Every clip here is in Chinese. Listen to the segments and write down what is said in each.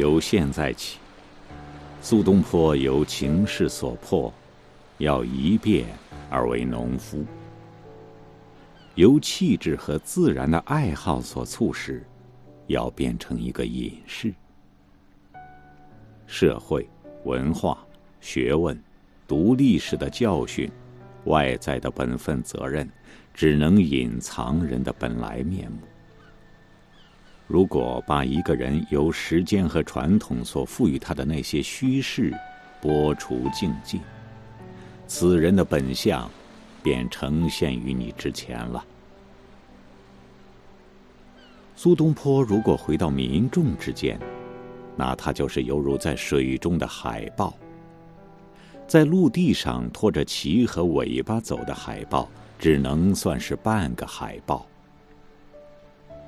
由现在起，苏东坡由情势所迫，要一变而为农夫；由气质和自然的爱好所促使，要变成一个隐士。社会、文化、学问、读历史的教训、外在的本分责任，只能隐藏人的本来面目。如果把一个人由时间和传统所赋予他的那些虚饰剥除净尽，此人的本相便呈现于你之前了。苏东坡如果回到民众之间，那他就是犹如在水中的海豹，在陆地上拖着鳍和尾巴走的海豹，只能算是半个海豹。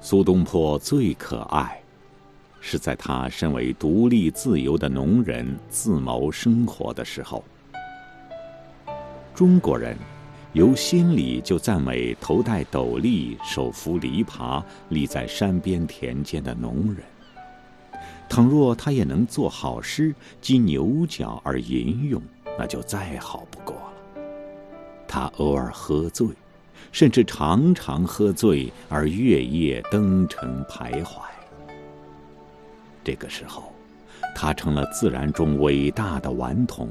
苏东坡最可爱，是在他身为独立自由的农人自谋生活的时候。中国人由心里就赞美头戴斗笠、手扶犁耙、立在山边田间的农人。倘若他也能做好诗，积牛角而吟咏，那就再好不过了。他偶尔喝醉。甚至常常喝醉而月夜登城徘徊。这个时候，他成了自然中伟大的顽童。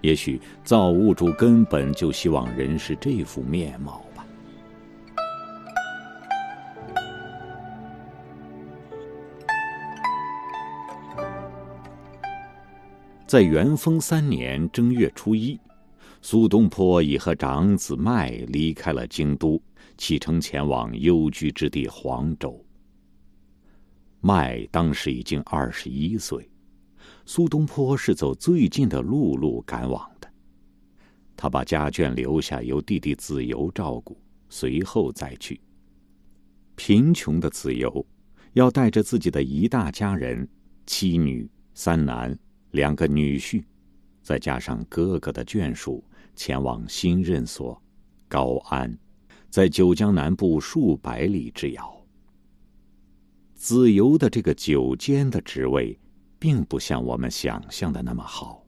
也许造物主根本就希望人是这副面貌吧。在元丰三年正月初一。苏东坡已和长子迈离开了京都，启程前往幽居之地黄州。迈当时已经二十一岁，苏东坡是走最近的陆路赶往的。他把家眷留下，由弟弟子由照顾，随后再去。贫穷的子由要带着自己的一大家人，妻女三男两个女婿，再加上哥哥的眷属。前往新任所高安，在九江南部数百里之遥。子由的这个九监的职位，并不像我们想象的那么好，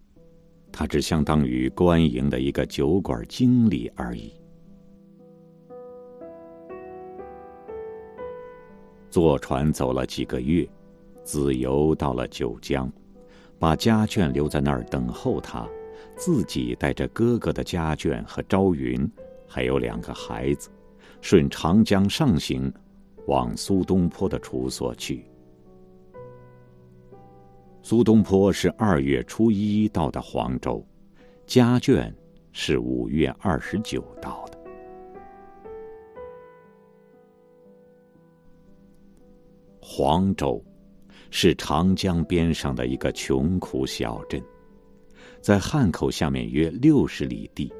他只相当于官营的一个酒馆经理而已。坐船走了几个月，子由到了九江，把家眷留在那儿等候他。自己带着哥哥的家眷和朝云，还有两个孩子，顺长江上行，往苏东坡的处所去。苏东坡是二月初一到的黄州，家眷是五月二十九到的。黄州是长江边上的一个穷苦小镇。在汉口下面约六十里地。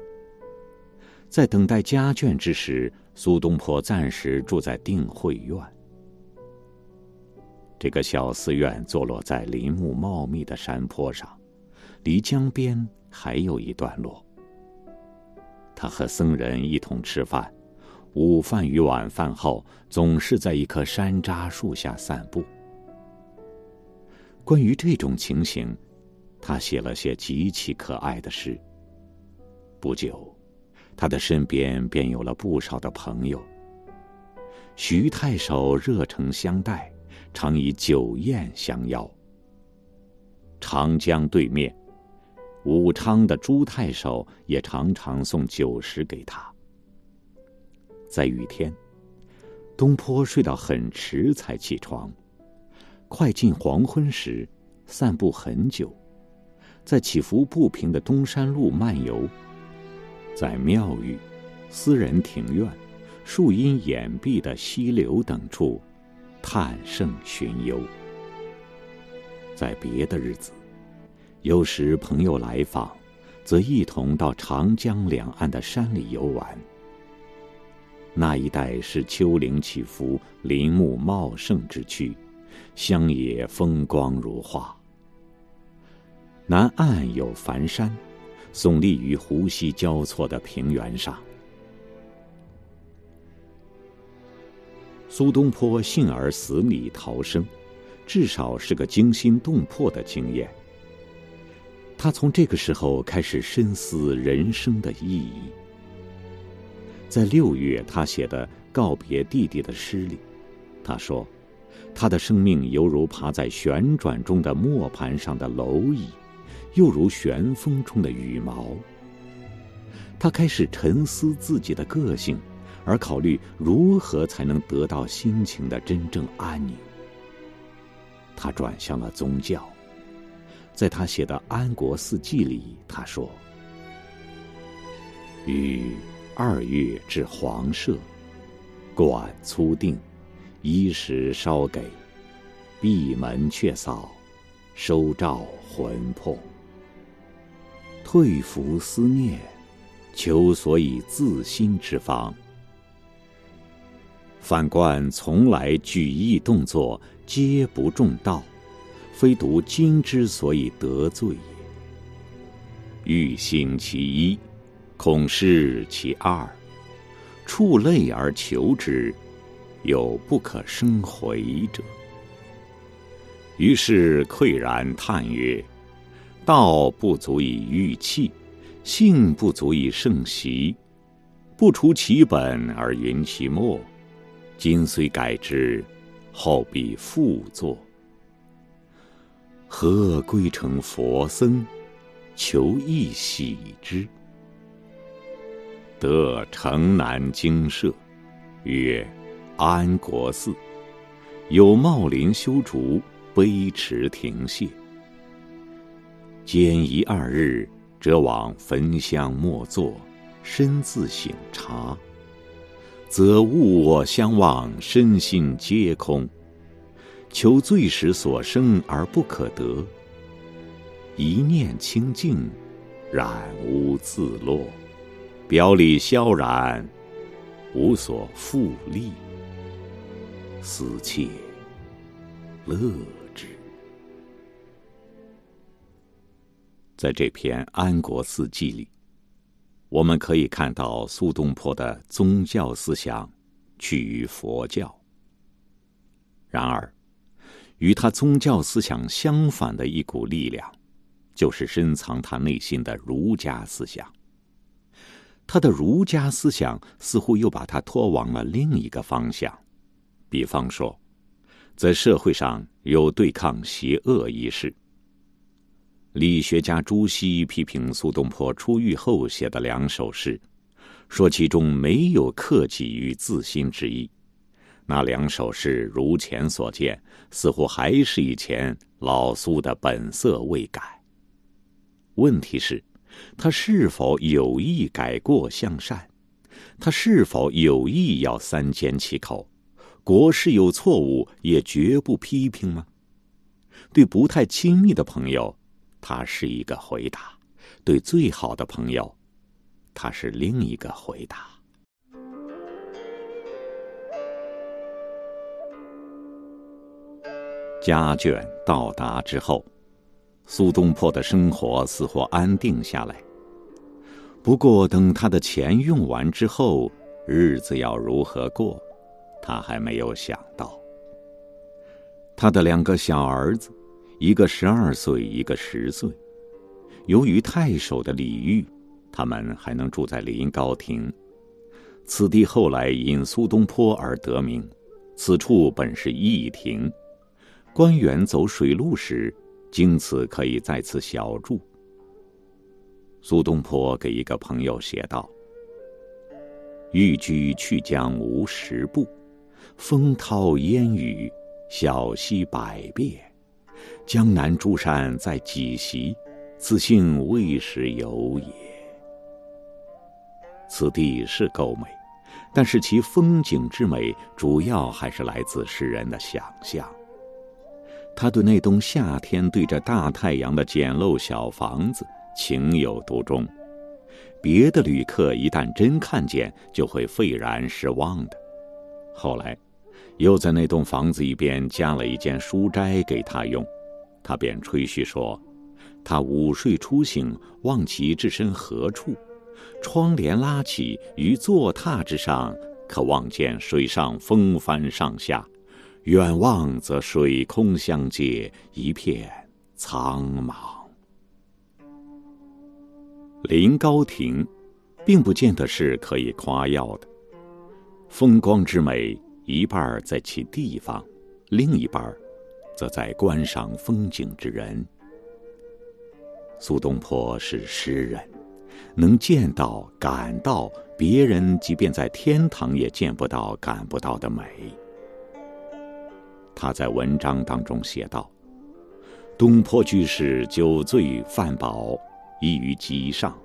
在等待家眷之时，苏东坡暂时住在定慧院。这个小寺院坐落在林木茂密的山坡上，离江边还有一段路。他和僧人一同吃饭，午饭与晚饭后，总是在一棵山楂树下散步。关于这种情形。他写了些极其可爱的诗。不久，他的身边便有了不少的朋友。徐太守热诚相待，常以酒宴相邀。长江对面，武昌的朱太守也常常送酒食给他。在雨天，东坡睡到很迟才起床，快进黄昏时，散步很久。在起伏不平的东山路漫游，在庙宇、私人庭院、树荫掩蔽的溪流等处，探胜寻幽。在别的日子，有时朋友来访，则一同到长江两岸的山里游玩。那一带是丘陵起伏、林木茂盛之区，乡野风光如画。南岸有梵山，耸立于湖溪交错的平原上。苏东坡幸而死里逃生，至少是个惊心动魄的经验。他从这个时候开始深思人生的意义。在六月，他写的告别弟弟的诗里，他说：“他的生命犹如爬在旋转中的磨盘上的蝼蚁，又如旋风中的羽毛。”他开始沉思自己的个性，而考虑如何才能得到心情的真正安宁。他转向了宗教，在他写的《安国四季》里，他说：“于二月至黄舍，管粗定，衣食稍给，闭门却扫，收照魂魄，退服思念。”求所以自心之方。反观从来举意动作皆不中道，非独今之所以得罪也。欲行其一，恐失其二，触类而求之，有不可生回者。于是喟然叹曰：“道不足以御气。”性不足以胜习，不除其本而云其末。今虽改之，后必复作。何归成佛僧，求一喜之？得城南精舍，曰安国寺，有茂林修竹，碑池亭榭。兼一二日。则往焚香默坐，身自省察，则物我相忘，身心皆空。求最时所生而不可得，一念清净，染污自落，表里萧然，无所复利，思切乐之。在这篇《安国四记》里，我们可以看到苏东坡的宗教思想趋于佛教。然而，与他宗教思想相反的一股力量，就是深藏他内心的儒家思想。他的儒家思想似乎又把他拖往了另一个方向，比方说，在社会上有对抗邪恶一事。理学家朱熹批评苏东坡出狱后写的两首诗，说其中没有克己与自新之意。那两首诗如前所见，似乎还是以前老苏的本色未改。问题是，他是否有意改过向善？他是否有意要三缄其口？国事有错误，也绝不批评吗？对不太亲密的朋友。他是一个回答，对最好的朋友，他是另一个回答。家眷到达之后，苏东坡的生活似乎安定下来。不过，等他的钱用完之后，日子要如何过，他还没有想到。他的两个小儿子。一个十二岁，一个十岁。由于太守的礼遇，他们还能住在临高亭。此地后来因苏东坡而得名。此处本是驿亭，官员走水路时，经此可以在此小住。苏东坡给一个朋友写道：“寓居去江无十步，风涛烟雨，小溪百变。”江南诸山在几席，此幸未时有也。此地是够美，但是其风景之美，主要还是来自诗人的想象。他对那栋夏天对着大太阳的简陋小房子情有独钟，别的旅客一旦真看见，就会愤然失望的。后来，又在那栋房子一边加了一间书斋给他用。他便吹嘘说：“他午睡初醒，望其置身何处，窗帘拉起，于坐榻之上，可望见水上风帆上下，远望则水空相接，一片苍茫。临高亭，并不见得是可以夸耀的。风光之美，一半在其地方，另一半则在观赏风景之人。苏东坡是诗人，能见到、感到别人即便在天堂也见不到、感不到的美。他在文章当中写道：“东坡居士酒醉饭饱，倚于机上，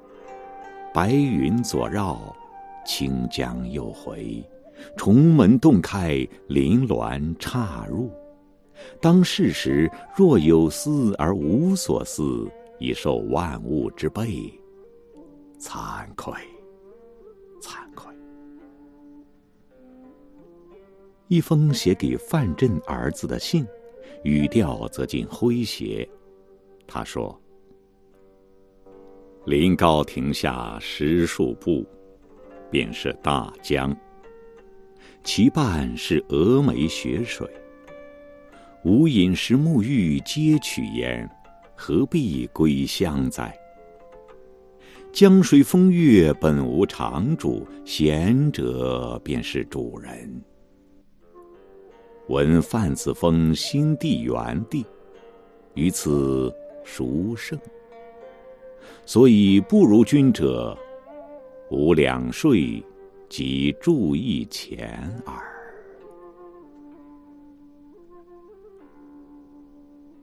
白云左绕，清江又回，重门洞开，临峦岔入。当世时若有思而无所思，已受万物之备，惭愧，惭愧。”一封写给范震儿子的信，语调则近诙谐。他说：“临高亭下十数步，便是大江。其半是峨眉雪水。吾饮食沐浴皆取焉，何必归乡哉？江水风月本无常主，贤者便是主人。”闻范子峰新地原地，于此孰胜。所以不如君者，无两税，即注意钱耳。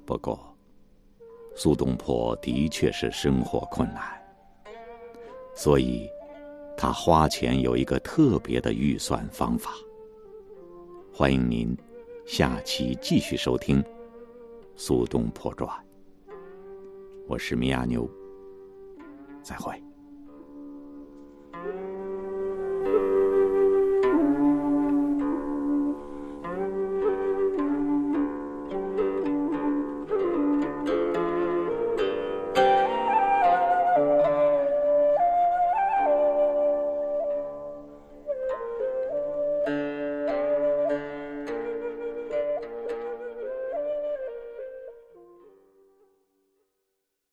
不过，苏东坡的确是生活困难，所以他花钱有一个特别的预算方法。欢迎您。下期继续收听《苏东坡传》，我是米亚牛，再会。